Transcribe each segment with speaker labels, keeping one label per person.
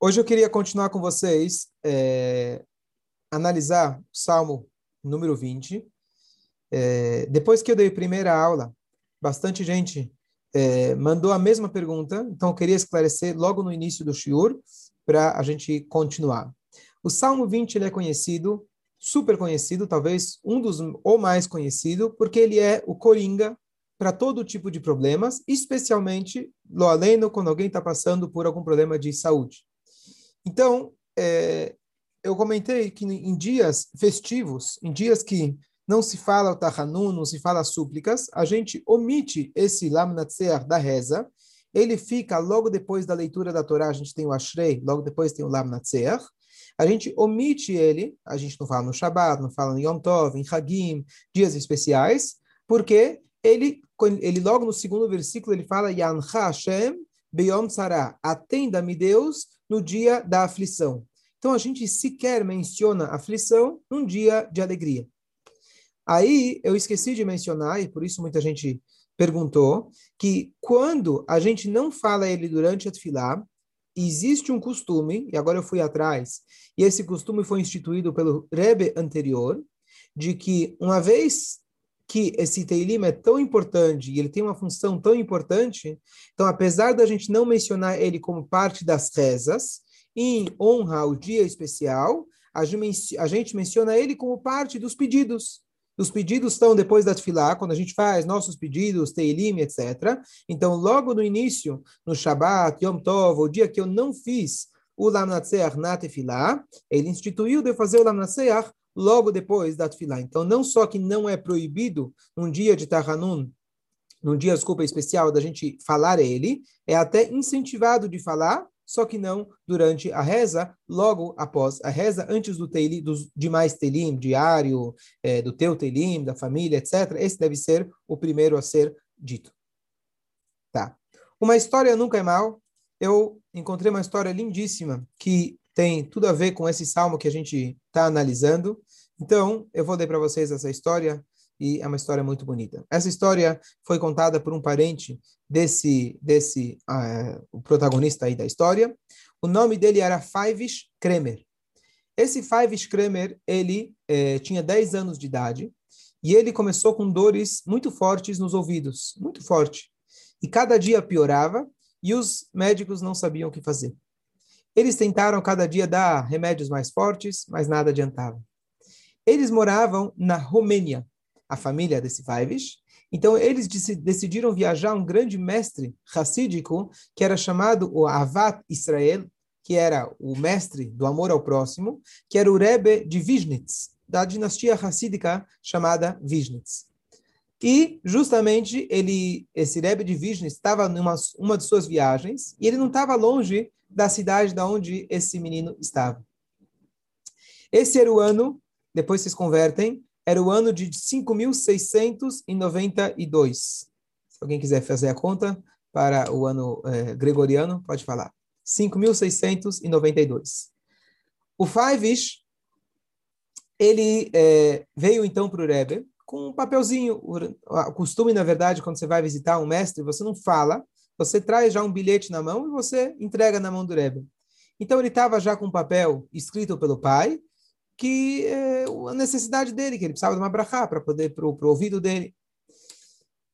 Speaker 1: Hoje eu queria continuar com vocês, é, analisar o Salmo número 20. É, depois que eu dei a primeira aula, bastante gente é, mandou a mesma pergunta, então eu queria esclarecer logo no início do Shiur, para a gente continuar. O Salmo 20 ele é conhecido, super conhecido, talvez um dos ou mais conhecido, porque ele é o coringa para todo tipo de problemas, especialmente lo quando alguém está passando por algum problema de saúde. Então, é, eu comentei que em dias festivos, em dias que não se fala o Tahanun, não se fala súplicas, a gente omite esse Lamnatseach da reza, ele fica logo depois da leitura da Torá, a gente tem o Ashrei, logo depois tem o Lamnatseach, a gente omite ele, a gente não fala no Shabbat, não fala no Yom Tov, em Hagim, dias especiais, porque ele, ele logo no segundo versículo, ele fala Yancha Hashem Beyom Sarah, atenda-me Deus no dia da aflição. Então a gente sequer menciona aflição num dia de alegria. Aí eu esqueci de mencionar, e por isso muita gente perguntou, que quando a gente não fala ele durante a tefilá, existe um costume, e agora eu fui atrás, e esse costume foi instituído pelo Rebbe anterior, de que uma vez que esse Teilim é tão importante e ele tem uma função tão importante, então apesar da gente não mencionar ele como parte das rezas, em honra ao dia especial, a gente menciona ele como parte dos pedidos. Os pedidos estão depois da tefilá, quando a gente faz nossos pedidos, Teilim, etc. Então, logo no início, no Shabat, Yom Tov, o dia que eu não fiz o Lamnatseach na tefilá, ele instituiu de fazer o Lamnatseach logo depois da tefilá. Então, não só que não é proibido num dia de Tahanun, num dia, desculpa, especial da gente falar ele, é até incentivado de falar, só que não durante a reza, logo após a reza, antes do teili, dos demais telim, diário, é, do teu telim, da família, etc. Esse deve ser o primeiro a ser dito. Tá. Uma história nunca é mal. Eu encontrei uma história lindíssima que tem tudo a ver com esse salmo que a gente está analisando. Então, eu vou ler para vocês essa história e é uma história muito bonita. Essa história foi contada por um parente desse desse uh, o protagonista aí da história. O nome dele era Faivish Kremer. Esse Faivish Kremer, ele eh, tinha 10 anos de idade e ele começou com dores muito fortes nos ouvidos, muito forte. E cada dia piorava e os médicos não sabiam o que fazer. Eles tentaram cada dia dar remédios mais fortes, mas nada adiantava. Eles moravam na Romênia, a família desse Vaivish. Então, eles decidiram viajar um grande mestre racídico, que era chamado o Avat Israel, que era o mestre do amor ao próximo, que era o Rebbe de Vishnitz, da dinastia racídica chamada Vishnitz. E, justamente, ele, esse Rebbe de Vishnitz estava numa uma de suas viagens, e ele não estava longe da cidade da onde esse menino estava. Esse era o ano, depois vocês convertem, era o ano de 5.692. Se alguém quiser fazer a conta para o ano eh, gregoriano, pode falar. 5.692. O Faivish, ele eh, veio então para o Rebbe com um papelzinho. O costume, na verdade, quando você vai visitar um mestre, você não fala, você traz já um bilhete na mão e você entrega na mão do Rebbe. Então ele estava já com um papel escrito pelo pai, que é a necessidade dele, que ele precisava de uma brachá para poder para o ouvido dele.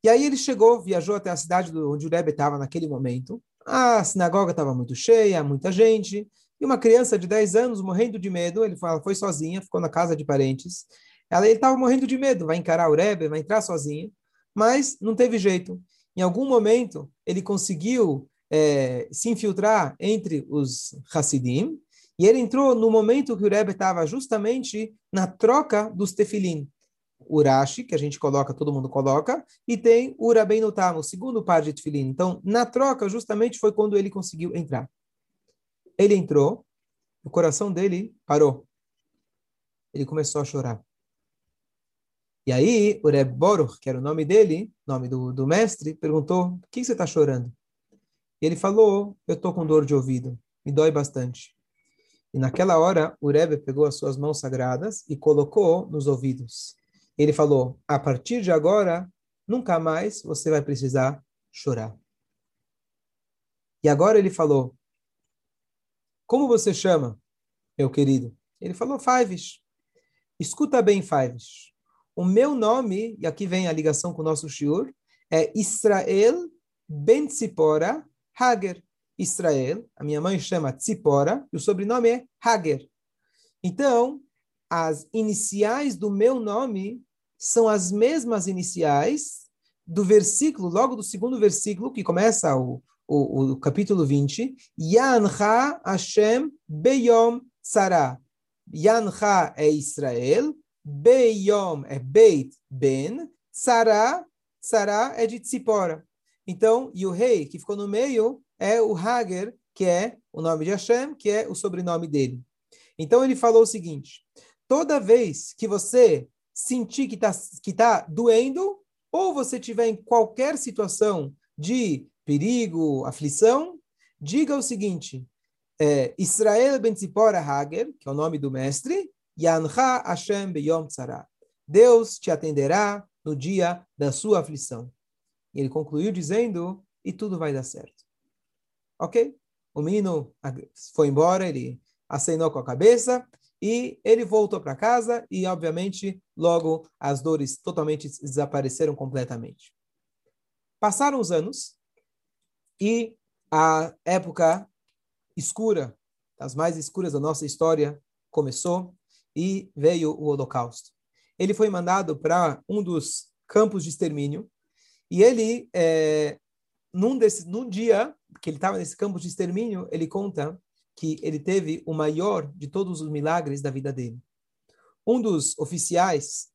Speaker 1: E aí ele chegou, viajou até a cidade onde o Rebbe estava naquele momento. A sinagoga estava muito cheia, muita gente. E uma criança de 10 anos morrendo de medo, ele foi, foi sozinha, ficou na casa de parentes. Ela, ele estava morrendo de medo, vai encarar o Rebbe, vai entrar sozinha. Mas não teve jeito. Em algum momento, ele conseguiu é, se infiltrar entre os Hassidim, e ele entrou no momento que o Rebbe estava justamente na troca dos tefilim. O que a gente coloca, todo mundo coloca, e tem o Rabbeinu Tam, o segundo par de tefilim. Então, na troca, justamente foi quando ele conseguiu entrar. Ele entrou, o coração dele parou. Ele começou a chorar. E aí, o Reb Boruch, que era o nome dele, nome do, do mestre, perguntou: Por que você está chorando? E ele falou: Eu estou com dor de ouvido, me dói bastante. E naquela hora, o Rebbe pegou as suas mãos sagradas e colocou nos ouvidos. Ele falou: A partir de agora, nunca mais você vai precisar chorar. E agora ele falou: como você chama, meu querido? Ele falou, Fives. Escuta bem, Fives. O meu nome, e aqui vem a ligação com o nosso shiur, é Israel Ben Tzipora Hager. Israel, a minha mãe chama Tzipora, e o sobrenome é Hager. Então, as iniciais do meu nome são as mesmas iniciais do versículo, logo do segundo versículo, que começa o, o, o capítulo 20, Yancha Hashem Beyom Tzara. Yancha é Israel, Beyom é Beit Ben, Tzara, Tzara é de Tzipora. Então, e o rei que ficou no meio é o Hager, que é o nome de Hashem, que é o sobrenome dele. Então ele falou o seguinte: toda vez que você sentir que está que tá doendo, ou você tiver em qualquer situação de perigo, aflição, diga o seguinte: é, Israel ben Tzipora Hager, que é o nome do mestre, Yancha Hashem beyom tzara. Deus te atenderá no dia da sua aflição. E ele concluiu dizendo, e tudo vai dar certo. Ok? O menino foi embora, ele acenou com a cabeça, e ele voltou para casa e, obviamente, logo as dores totalmente desapareceram completamente. Passaram os anos e a época escura, das mais escuras da nossa história, começou e veio o Holocausto. Ele foi mandado para um dos campos de extermínio e ele, é, num, desse, num dia que ele estava nesse campo de extermínio, ele conta que ele teve o maior de todos os milagres da vida dele. Um dos oficiais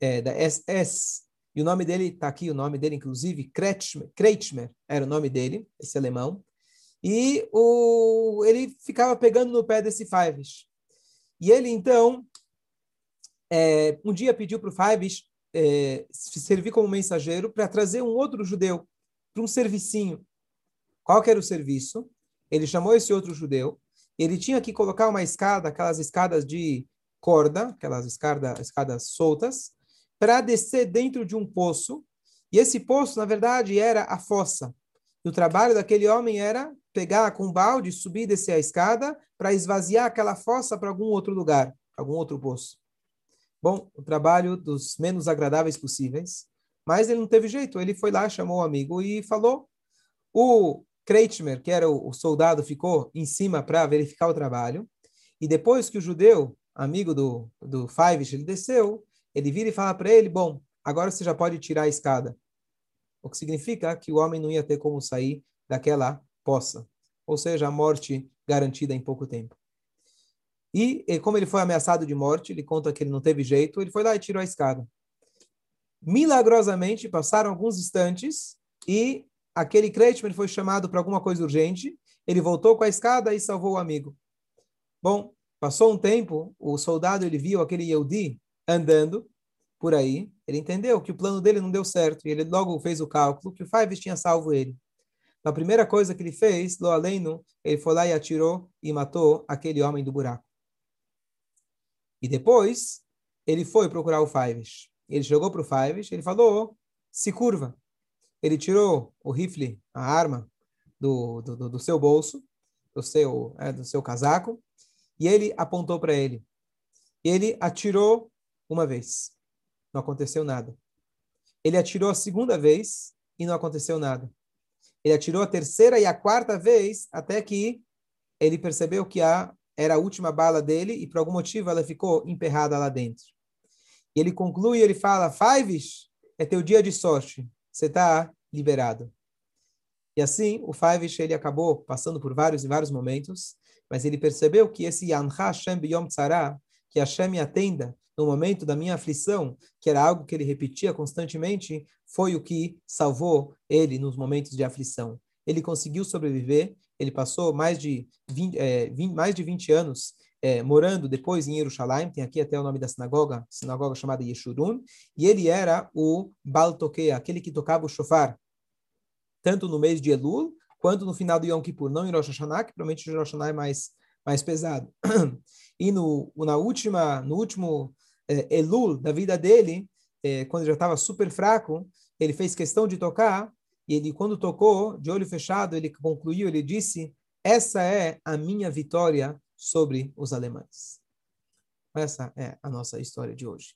Speaker 1: é, da SS, e o nome dele está aqui, o nome dele, inclusive, Kretschmer, Kretschmer era o nome dele, esse alemão, e o, ele ficava pegando no pé desse Fives. E ele, então, é, um dia pediu para o Fives é, servir como mensageiro para trazer um outro judeu para um servicinho. Qual era o serviço? Ele chamou esse outro judeu ele tinha que colocar uma escada, aquelas escadas de corda, aquelas escada, escadas soltas, para descer dentro de um poço. E esse poço, na verdade, era a fossa. E o trabalho daquele homem era pegar com um balde, subir e descer a escada para esvaziar aquela fossa para algum outro lugar, algum outro poço. Bom, o trabalho dos menos agradáveis possíveis. Mas ele não teve jeito. Ele foi lá, chamou o amigo e falou: o Kretschmer, que era o, o soldado, ficou em cima para verificar o trabalho. E depois que o judeu, amigo do, do Fivish, ele desceu, ele vira e fala para ele: Bom, agora você já pode tirar a escada. O que significa que o homem não ia ter como sair daquela poça. Ou seja, a morte garantida em pouco tempo. E, e como ele foi ameaçado de morte, ele conta que ele não teve jeito, ele foi lá e tirou a escada. Milagrosamente, passaram alguns instantes e aquele Kretschmer foi chamado para alguma coisa urgente, ele voltou com a escada e salvou o amigo. Bom, passou um tempo, o soldado ele viu aquele Yehudi andando por aí, ele entendeu que o plano dele não deu certo, e ele logo fez o cálculo que o Fives tinha salvo ele. A primeira coisa que ele fez, lo ele foi lá e atirou e matou aquele homem do buraco. E depois, ele foi procurar o Fives. Ele chegou para o Fives, ele falou, se curva ele tirou o rifle, a arma, do, do, do seu bolso, do seu, é, do seu casaco, e ele apontou para ele. Ele atirou uma vez. Não aconteceu nada. Ele atirou a segunda vez e não aconteceu nada. Ele atirou a terceira e a quarta vez até que ele percebeu que a era a última bala dele e por algum motivo ela ficou emperrada lá dentro. E ele conclui, ele fala: Fives, é teu dia de sorte você está liberado. E assim, o Faivish, ele acabou passando por vários e vários momentos, mas ele percebeu que esse Yanha Hashem Biyom Tzara, que Hashem me atenda no momento da minha aflição, que era algo que ele repetia constantemente, foi o que salvou ele nos momentos de aflição. Ele conseguiu sobreviver, ele passou mais de 20, é, 20 mais de 20 anos é, morando depois em Jerusalém, tem aqui até o nome da sinagoga, sinagoga chamada Yeshurun, e ele era o Baltoquea, aquele que tocava o shofar, tanto no mês de Elul, quanto no final do Yom Kippur, não em Rosh Hashanah, que provavelmente Rosh Hashanah é mais, mais pesado. e no, na última, no último é, Elul da vida dele, é, quando já estava super fraco, ele fez questão de tocar, e ele, quando tocou, de olho fechado, ele concluiu, ele disse, essa é a minha vitória sobre os alemães. Essa é a nossa história de hoje.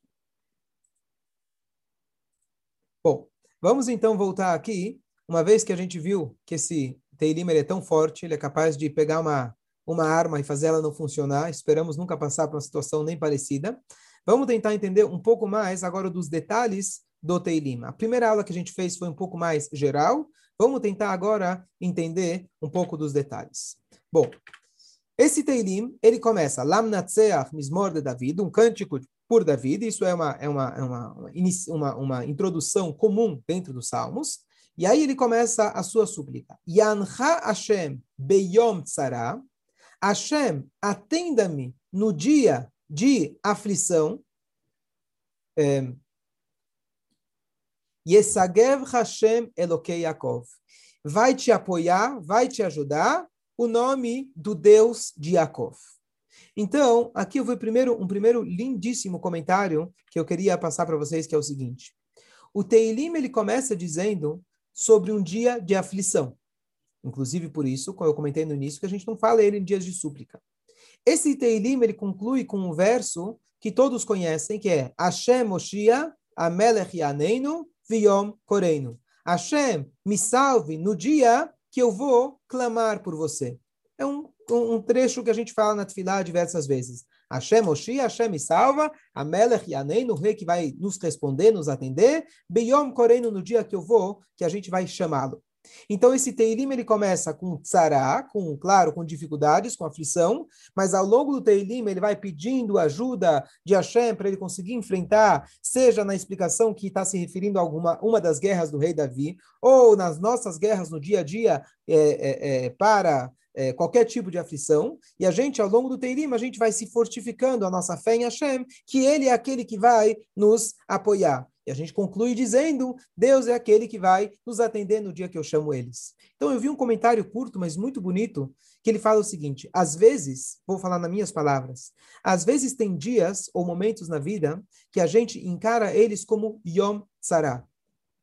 Speaker 1: Bom, vamos então voltar aqui. Uma vez que a gente viu que esse Teilim é tão forte, ele é capaz de pegar uma, uma arma e fazer ela não funcionar. Esperamos nunca passar por uma situação nem parecida. Vamos tentar entender um pouco mais agora dos detalhes do Teilim. A primeira aula que a gente fez foi um pouco mais geral. Vamos tentar agora entender um pouco dos detalhes. Bom, esse Teilim, ele começa Lam Natseach Mismor de David, um cântico por David. Isso é uma, é uma, é uma, uma, uma introdução comum dentro dos Salmos. E aí ele começa a sua súplica. Yancha Hashem beyom tzara. Hashem, atenda-me no dia de aflição. É, Yesagev Hashem Elokei Yaakov. Vai te apoiar, vai te ajudar o nome do Deus de Yaakov. Então, aqui eu vou primeiro um primeiro lindíssimo comentário que eu queria passar para vocês, que é o seguinte. O Teilim ele começa dizendo sobre um dia de aflição. Inclusive por isso, como eu comentei no início, que a gente não fala ele em dias de súplica. Esse Teilim ele conclui com um verso que todos conhecem, que é Hashem Moshia Amelech Yaneinu Viom Koreinu. Hashem, me salve no dia que eu vou clamar por você. É um, um, trecho que a gente fala na Tfilá diversas vezes. Hashem Moshi, Hashem me salva, Amelech Yaneinu, o rei que vai nos responder, nos atender, Beyom Koreinu, no dia que eu vou, que a gente vai chamá-lo. Então, esse Teilim ele começa com tsará, com, claro, com dificuldades, com aflição, mas ao longo do Teilim ele vai pedindo ajuda de Hashem para ele conseguir enfrentar, seja na explicação que está se referindo a alguma uma das guerras do rei Davi, ou nas nossas guerras no dia a dia é, é, é, para é, qualquer tipo de aflição, e a gente, ao longo do Teirim, a gente vai se fortificando a nossa fé em Hashem, que Ele é aquele que vai nos apoiar. E a gente conclui dizendo: Deus é aquele que vai nos atender no dia que eu chamo eles. Então eu vi um comentário curto, mas muito bonito, que ele fala o seguinte: às vezes, vou falar nas minhas palavras, às vezes tem dias ou momentos na vida que a gente encara eles como Yom Tzara.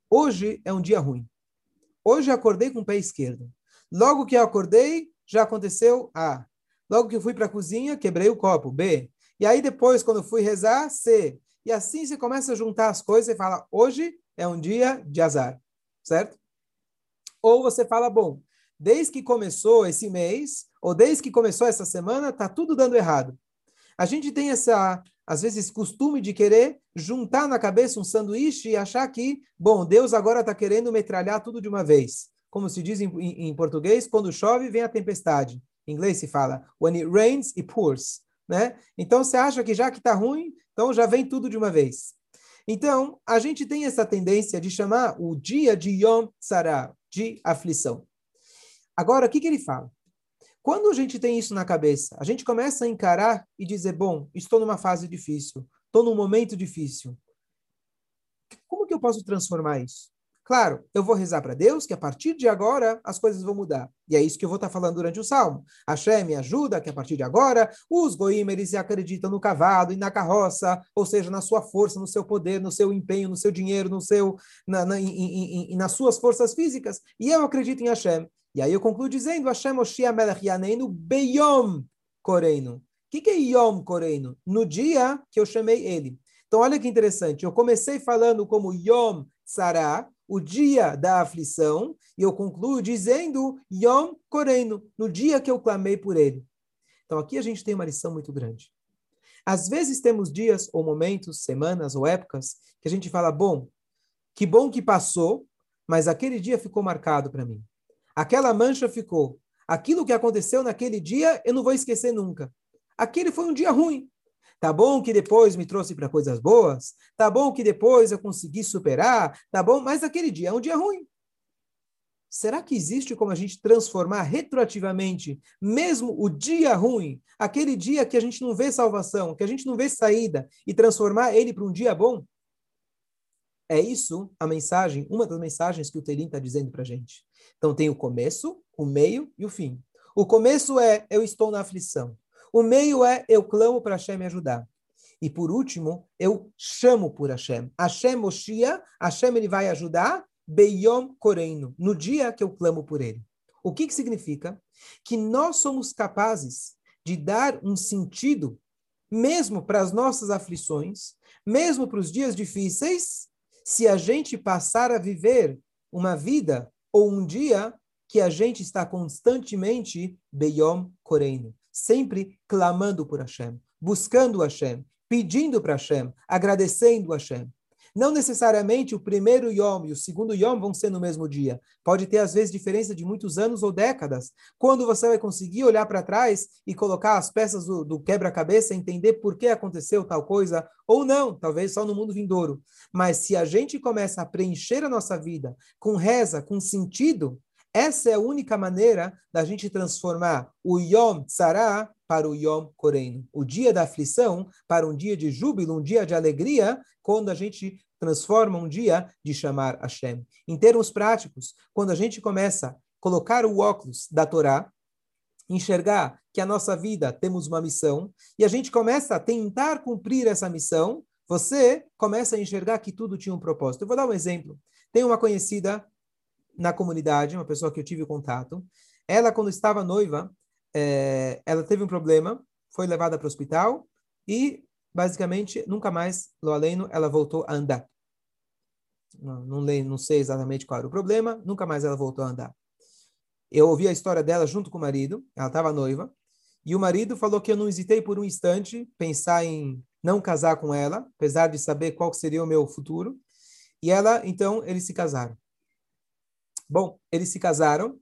Speaker 1: Hoje é um dia ruim. Hoje eu acordei com o pé esquerdo. Logo que eu acordei, já aconteceu A. Logo que eu fui para a cozinha, quebrei o copo, B. E aí depois, quando eu fui rezar, C. E assim você começa a juntar as coisas e fala: hoje é um dia de azar, certo? Ou você fala: bom, desde que começou esse mês, ou desde que começou essa semana, tá tudo dando errado. A gente tem essa, às vezes, costume de querer juntar na cabeça um sanduíche e achar que, bom, Deus agora está querendo metralhar tudo de uma vez. Como se diz em, em, em português, quando chove, vem a tempestade. Em inglês se fala, when it rains, it pours. Né? Então, você acha que já que está ruim, então já vem tudo de uma vez. Então, a gente tem essa tendência de chamar o dia de Yom Tzara, de aflição. Agora, o que, que ele fala? Quando a gente tem isso na cabeça, a gente começa a encarar e dizer: bom, estou numa fase difícil, estou num momento difícil. Como que eu posso transformar isso? Claro, eu vou rezar para Deus que a partir de agora as coisas vão mudar. E é isso que eu vou estar falando durante o salmo. Hashem me ajuda que a partir de agora os goim eles acreditam no cavalo e na carroça, ou seja, na sua força, no seu poder, no seu empenho, no seu dinheiro, no seu, na, na, nas suas forças físicas. E eu acredito em Hashem. E aí eu concluo dizendo, Hashem Oshia Melech Yaneinu Beyom Koreinu. O que, que é Yom Koreinu? No dia que eu chamei ele. Então, olha que interessante. Eu comecei falando como Yom Sarah, o dia da aflição, e eu concluo dizendo Yom Koreino, no dia que eu clamei por ele. Então aqui a gente tem uma lição muito grande. Às vezes temos dias ou momentos, semanas ou épocas que a gente fala, bom, que bom que passou, mas aquele dia ficou marcado para mim. Aquela mancha ficou. Aquilo que aconteceu naquele dia, eu não vou esquecer nunca. Aquele foi um dia ruim, Tá bom que depois me trouxe para coisas boas? Tá bom que depois eu consegui superar? Tá bom, mas aquele dia é um dia ruim. Será que existe como a gente transformar retroativamente, mesmo o dia ruim, aquele dia que a gente não vê salvação, que a gente não vê saída, e transformar ele para um dia bom? É isso a mensagem, uma das mensagens que o Telim está dizendo para a gente. Então tem o começo, o meio e o fim. O começo é eu estou na aflição. O meio é eu clamo para Hashem me ajudar. E por último, eu chamo por Hashem. Hashem Moshia, Hashem ele vai ajudar, Beyom Koreino, no dia que eu clamo por ele. O que, que significa? Que nós somos capazes de dar um sentido, mesmo para as nossas aflições, mesmo para os dias difíceis, se a gente passar a viver uma vida ou um dia que a gente está constantemente Beyom Koreino, sempre clamando por Hashem, buscando Hashem, pedindo para Hashem, agradecendo Hashem. Não necessariamente o primeiro Yom e o segundo Yom vão ser no mesmo dia. Pode ter, às vezes, diferença de muitos anos ou décadas. Quando você vai conseguir olhar para trás e colocar as peças do, do quebra-cabeça, entender por que aconteceu tal coisa, ou não, talvez só no mundo vindouro. Mas se a gente começa a preencher a nossa vida com reza, com sentido, essa é a única maneira da gente transformar o Yom Tzara para o Yom Koreino, o dia da aflição para um dia de júbilo, um dia de alegria, quando a gente transforma um dia de chamar Hashem. Em termos práticos, quando a gente começa a colocar o óculos da Torá, enxergar que a nossa vida temos uma missão, e a gente começa a tentar cumprir essa missão, você começa a enxergar que tudo tinha um propósito. Eu vou dar um exemplo. Tem uma conhecida na comunidade, uma pessoa que eu tive contato. Ela, quando estava noiva, é, ela teve um problema, foi levada para o hospital e, basicamente, nunca mais, lo aleno, ela voltou a andar. Não, não, leio, não sei exatamente qual era o problema, nunca mais ela voltou a andar. Eu ouvi a história dela junto com o marido, ela estava noiva, e o marido falou que eu não hesitei por um instante pensar em não casar com ela, apesar de saber qual seria o meu futuro. E ela, então, eles se casaram. Bom, eles se casaram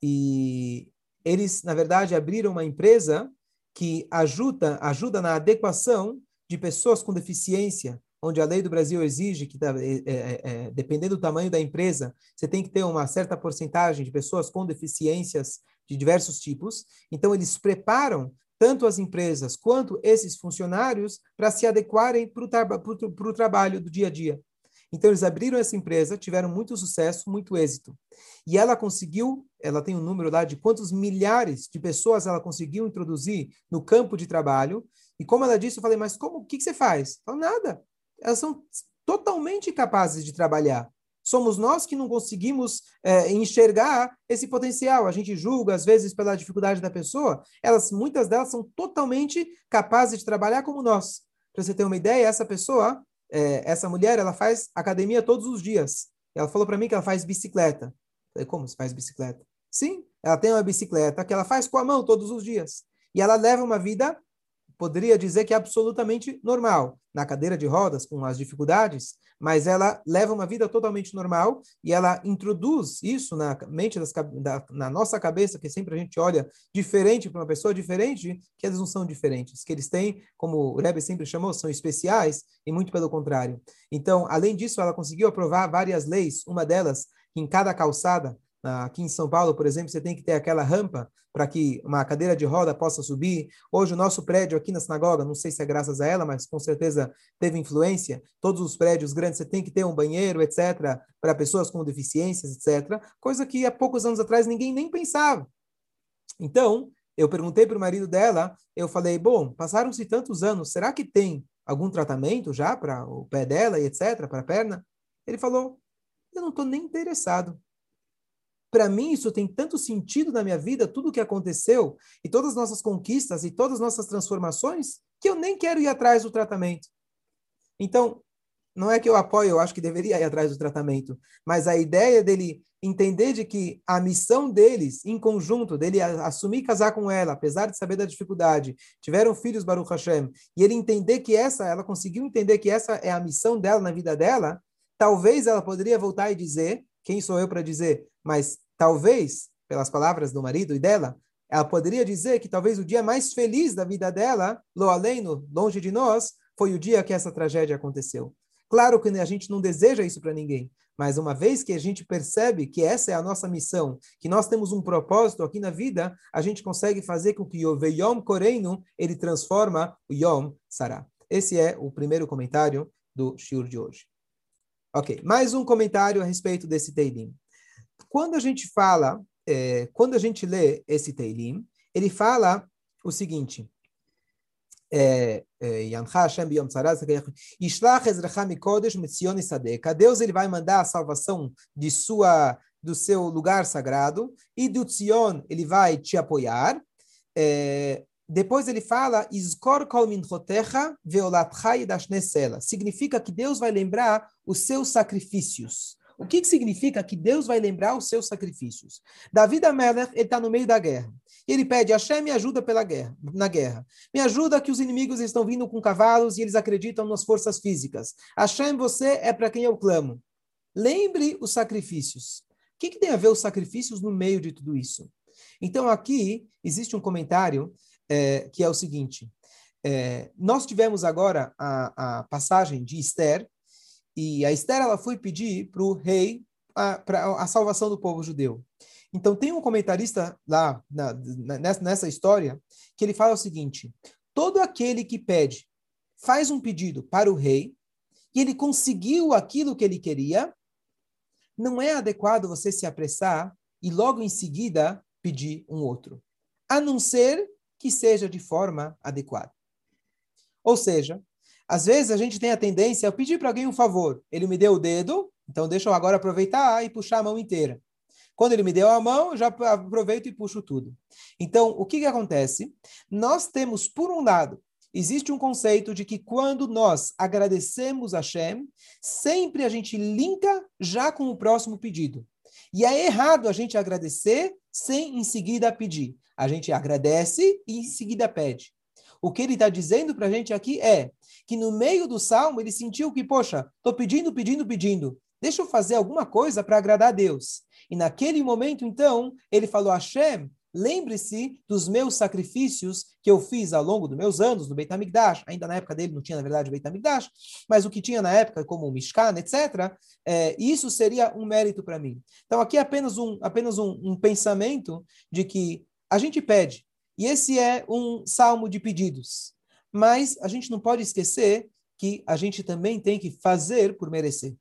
Speaker 1: e eles, na verdade, abriram uma empresa que ajuda, ajuda na adequação de pessoas com deficiência, onde a lei do Brasil exige que, é, é, é, dependendo do tamanho da empresa, você tem que ter uma certa porcentagem de pessoas com deficiências de diversos tipos. Então, eles preparam tanto as empresas quanto esses funcionários para se adequarem para o trabalho do dia a dia. Então, eles abriram essa empresa, tiveram muito sucesso, muito êxito. E ela conseguiu, ela tem um número lá de quantos milhares de pessoas ela conseguiu introduzir no campo de trabalho. E como ela disse, eu falei, mas como, o que, que você faz? Falei, nada. Elas são totalmente capazes de trabalhar. Somos nós que não conseguimos é, enxergar esse potencial. A gente julga, às vezes, pela dificuldade da pessoa. Elas, muitas delas são totalmente capazes de trabalhar como nós. Para você ter uma ideia, essa pessoa é, essa mulher, ela faz academia todos os dias. Ela falou para mim que ela faz bicicleta. Eu falei, como você faz bicicleta? Sim, ela tem uma bicicleta que ela faz com a mão todos os dias. E ela leva uma vida poderia dizer que é absolutamente normal, na cadeira de rodas, com as dificuldades, mas ela leva uma vida totalmente normal e ela introduz isso na mente das, da, na nossa cabeça, que sempre a gente olha diferente para uma pessoa diferente, que eles não são diferentes, que eles têm, como o Rebbe sempre chamou, são especiais e muito pelo contrário. Então, além disso, ela conseguiu aprovar várias leis, uma delas, que em cada calçada Aqui em São Paulo, por exemplo, você tem que ter aquela rampa para que uma cadeira de roda possa subir. Hoje, o nosso prédio aqui na sinagoga, não sei se é graças a ela, mas com certeza teve influência. Todos os prédios grandes você tem que ter um banheiro, etc., para pessoas com deficiências, etc. Coisa que há poucos anos atrás ninguém nem pensava. Então, eu perguntei para o marido dela, eu falei, bom, passaram-se tantos anos, será que tem algum tratamento já para o pé dela e etc., para a perna? Ele falou, eu não estou nem interessado para mim isso tem tanto sentido na minha vida, tudo o que aconteceu, e todas as nossas conquistas e todas as nossas transformações, que eu nem quero ir atrás do tratamento. Então, não é que eu apoio, eu acho que deveria ir atrás do tratamento, mas a ideia dele entender de que a missão deles, em conjunto, dele assumir casar com ela, apesar de saber da dificuldade, tiveram filhos Baruch Hashem, e ele entender que essa, ela conseguiu entender que essa é a missão dela na vida dela, talvez ela poderia voltar e dizer, quem sou eu para dizer? Mas talvez, pelas palavras do marido e dela, ela poderia dizer que talvez o dia mais feliz da vida dela, lo aleno, longe de nós, foi o dia que essa tragédia aconteceu. Claro que a gente não deseja isso para ninguém, mas uma vez que a gente percebe que essa é a nossa missão, que nós temos um propósito aqui na vida, a gente consegue fazer com que o Veyom Koreino, ele transforma o Yom Sarah. Esse é o primeiro comentário do Shur de hoje. Ok, mais um comentário a respeito desse Teilim. Quando a gente fala, é, quando a gente lê esse Teilim, ele fala o seguinte, é, é, Deus ele vai mandar a salvação de sua do seu lugar sagrado, e do Tzion ele vai te apoiar. É, depois ele fala, Significa que Deus vai lembrar os seus sacrifícios. O que, que significa que Deus vai lembrar os seus sacrifícios? Davi Amelech, ele está no meio da guerra. Ele pede, Hashem me ajuda pela guerra, na guerra. Me ajuda que os inimigos estão vindo com cavalos e eles acreditam nas forças físicas. Hashem, você é para quem eu clamo. Lembre os sacrifícios. O que, que tem a ver os sacrifícios no meio de tudo isso? Então, aqui existe um comentário é, que é o seguinte: é, nós tivemos agora a, a, passagem de Esther, e a Esther ela foi pedir para o rei para a salvação do povo judeu. Então, tem um comentarista lá na, nessa, nessa história que ele fala o seguinte: todo aquele que pede, faz um pedido para o rei, e ele conseguiu aquilo que ele queria, não é adequado você se apressar e logo em seguida pedir um outro. A não ser que seja de forma adequada. Ou seja, às vezes a gente tem a tendência a pedir para alguém um favor. Ele me deu o dedo, então deixa eu agora aproveitar e puxar a mão inteira. Quando ele me deu a mão, eu já aproveito e puxo tudo. Então, o que, que acontece? Nós temos, por um lado, existe um conceito de que quando nós agradecemos a Shem, sempre a gente linka já com o próximo pedido. E é errado a gente agradecer sem em seguida pedir. A gente agradece e em seguida pede. O que ele está dizendo para a gente aqui é que no meio do salmo ele sentiu que, poxa, estou pedindo, pedindo, pedindo. Deixa eu fazer alguma coisa para agradar a Deus. E naquele momento, então, ele falou: Hashem, Lembre-se dos meus sacrifícios que eu fiz ao longo dos meus anos no Beit HaMikdash. Ainda na época dele não tinha, na verdade, o Beit HaMikdash, mas o que tinha na época, como o Mishkan, etc., é, isso seria um mérito para mim. Então, aqui é apenas, um, apenas um, um pensamento de que a gente pede, e esse é um salmo de pedidos, mas a gente não pode esquecer que a gente também tem que fazer por merecer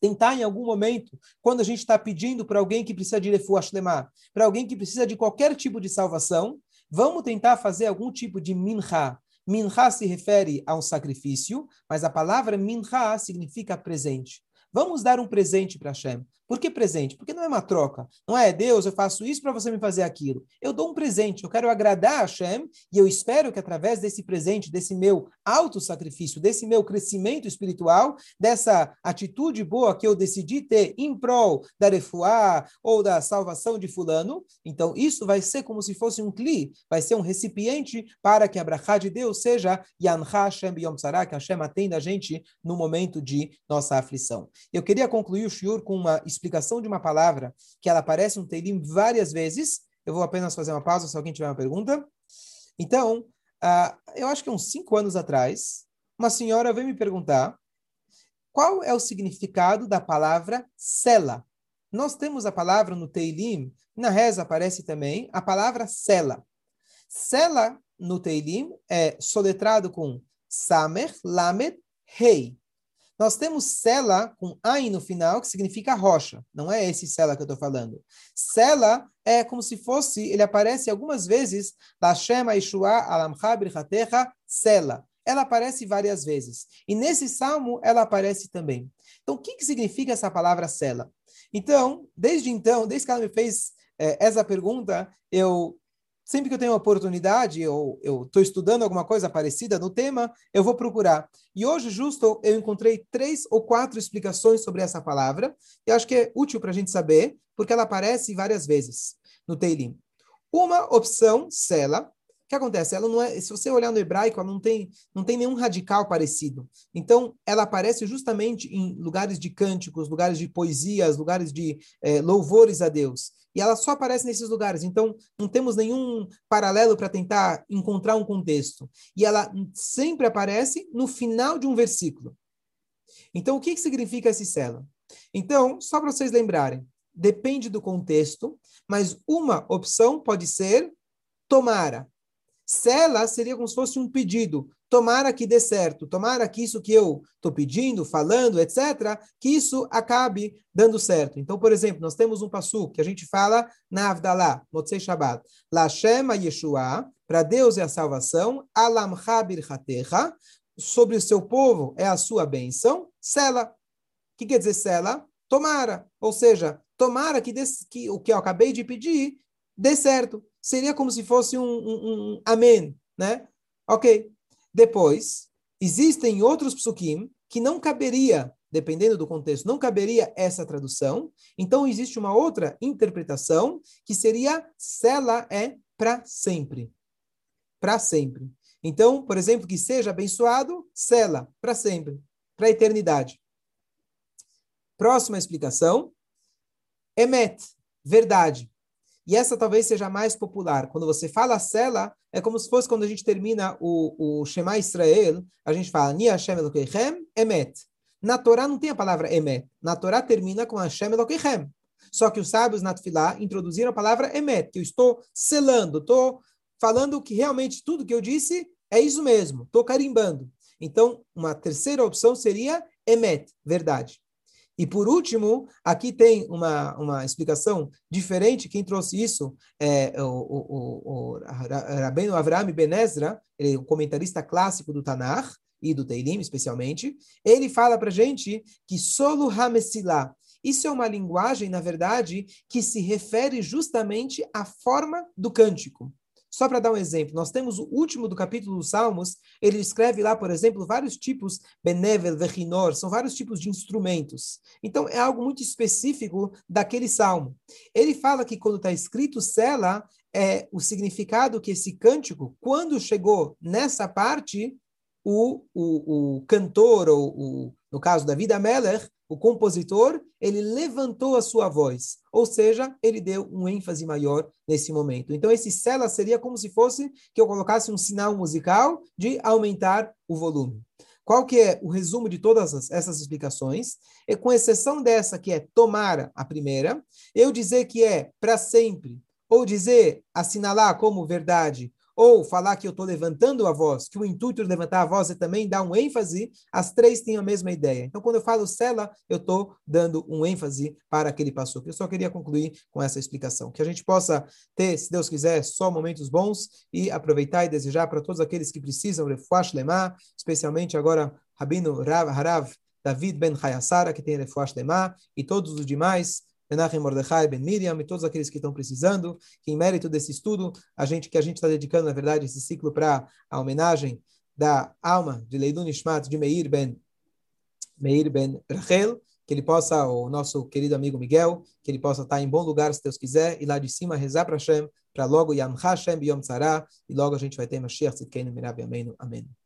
Speaker 1: tentar em algum momento, quando a gente está pedindo para alguém que precisa de refuah shlemah, para alguém que precisa de qualquer tipo de salvação, vamos tentar fazer algum tipo de minha. Minha se refere a um sacrifício, mas a palavra minha significa presente. Vamos dar um presente para Hashem. Por que presente? Porque não é uma troca. Não é, Deus, eu faço isso para você me fazer aquilo. Eu dou um presente, eu quero agradar a Hashem e eu espero que através desse presente, desse meu auto-sacrifício, desse meu crescimento espiritual, dessa atitude boa que eu decidi ter em prol da refuá ou da salvação de fulano, então isso vai ser como se fosse um cli, vai ser um recipiente para que a brachá de Deus seja Yanha Hashem Yom Tzara, que Hashem atenda a gente no momento de nossa aflição. Eu queria concluir o shiur com uma explicação de uma palavra que ela aparece no Teilim várias vezes. Eu vou apenas fazer uma pausa se alguém tiver uma pergunta. Então, uh, eu acho que uns cinco anos atrás, uma senhora veio me perguntar qual é o significado da palavra sela. Nós temos a palavra no Teilim, na reza aparece também a palavra sela. Sela no Teilim é soletrado com Samer, Lamed, Rei. Nós temos Sela com Ain no final, que significa rocha. Não é esse Sela que eu estou falando. Sela é como se fosse, ele aparece algumas vezes, Lashem Aishua Alamcha Birchatecha Sela. Ela aparece várias vezes. E nesse salmo, ela aparece também. Então, o que, que significa essa palavra Sela? Então, desde então, desde que ela me fez é, essa pergunta, eu sempre que eu tenho oportunidade, ou eu estou estudando alguma coisa parecida no tema, eu vou procurar. E hoje, justo, eu encontrei três ou quatro explicações sobre essa palavra, e acho que é útil para a gente saber, porque ela aparece várias vezes no Teilim. Uma opção, Sela, que acontece? Ela não é, se você olhar no hebraico, ela não tem, não tem nenhum radical parecido. Então, ela aparece justamente em lugares de cânticos, lugares de poesias, lugares de eh, louvores a Deus. E ela só aparece nesses lugares. Então, não temos nenhum paralelo para tentar encontrar um contexto. E ela sempre aparece no final de um versículo. Então, o que, que significa esse cela? Então, só para vocês lembrarem, depende do contexto, mas uma opção pode ser tomara. Sela seria como se fosse um pedido. Tomara que dê certo, tomara que isso que eu estou pedindo, falando, etc., que isso acabe dando certo. Então, por exemplo, nós temos um passo que a gente fala na Avdalá, Motzei Shabbat. Lashema Yeshua, para Deus é a salvação, Alam Habir sobre o seu povo é a sua bênção, Sela. O que quer dizer Sela? tomara. Ou seja, tomara que, que o que eu acabei de pedir dê certo. Seria como se fosse um, um, um amém, né? Ok. Depois, existem outros psukim que não caberia, dependendo do contexto, não caberia essa tradução. Então, existe uma outra interpretação que seria sela é para sempre. Para sempre. Então, por exemplo, que seja abençoado, sela para sempre, para a eternidade. Próxima explicação. Emet, verdade. E essa talvez seja a mais popular. Quando você fala sela, é como se fosse quando a gente termina o, o Shema Israel, a gente fala Ni Hashem Elokeichem, Emet. Na Torá não tem a palavra Emet. Na Torá termina com Hashem Elokeichem. Só que os sábios na Tfilá introduziram a palavra Emet, que eu estou selando, estou falando que realmente tudo que eu disse é isso mesmo, estou carimbando. Então, uma terceira opção seria Emet, verdade. E por último, aqui tem uma, uma explicação diferente. Quem trouxe isso é o, o, o, o Rabbeinu Avraham Ben Ezra, ele é um comentarista clássico do Tanakh e do Teilim, especialmente. Ele fala para gente que solo Hamesilah, isso é uma linguagem, na verdade, que se refere justamente à forma do cântico. Só para dar um exemplo, nós temos o último do capítulo dos Salmos, ele escreve lá, por exemplo, vários tipos, benevel, vechinor, são vários tipos de instrumentos. Então, é algo muito específico daquele salmo. Ele fala que quando está escrito sela, é o significado que esse cântico, quando chegou nessa parte, o, o, o cantor, ou o, no caso da vida Meller, o compositor, ele levantou a sua voz, ou seja, ele deu um ênfase maior nesse momento. Então, esse sela seria como se fosse que eu colocasse um sinal musical de aumentar o volume. Qual que é o resumo de todas essas explicações? E com exceção dessa que é tomar a primeira, eu dizer que é para sempre, ou dizer, assinalar como verdade, ou falar que eu estou levantando a voz, que o intuito de levantar a voz é também dar um ênfase, as três têm a mesma ideia. Então, quando eu falo cela, eu estou dando um ênfase para aquele passo. Eu só queria concluir com essa explicação. Que a gente possa ter, se Deus quiser, só momentos bons e aproveitar e desejar para todos aqueles que precisam, Refuash Lemá, especialmente agora Rabino Rav, Harav David Ben Hayasara, que tem Refuash Lemá, e todos os demais Menachem Mordechai, Ben Miriam e todos aqueles que estão precisando, que em mérito desse estudo, a gente que a gente está dedicando, na verdade, esse ciclo para a homenagem da alma de Leilun Ishmat de Meir Ben, Meir Ben Rachel, que ele possa, o nosso querido amigo Miguel, que ele possa estar em bom lugar, se Deus quiser, e lá de cima rezar para Hashem, para logo Yam Hashem Yom Tzara, e logo a gente vai ter Mashiach Tzidkenu Mirav Amém.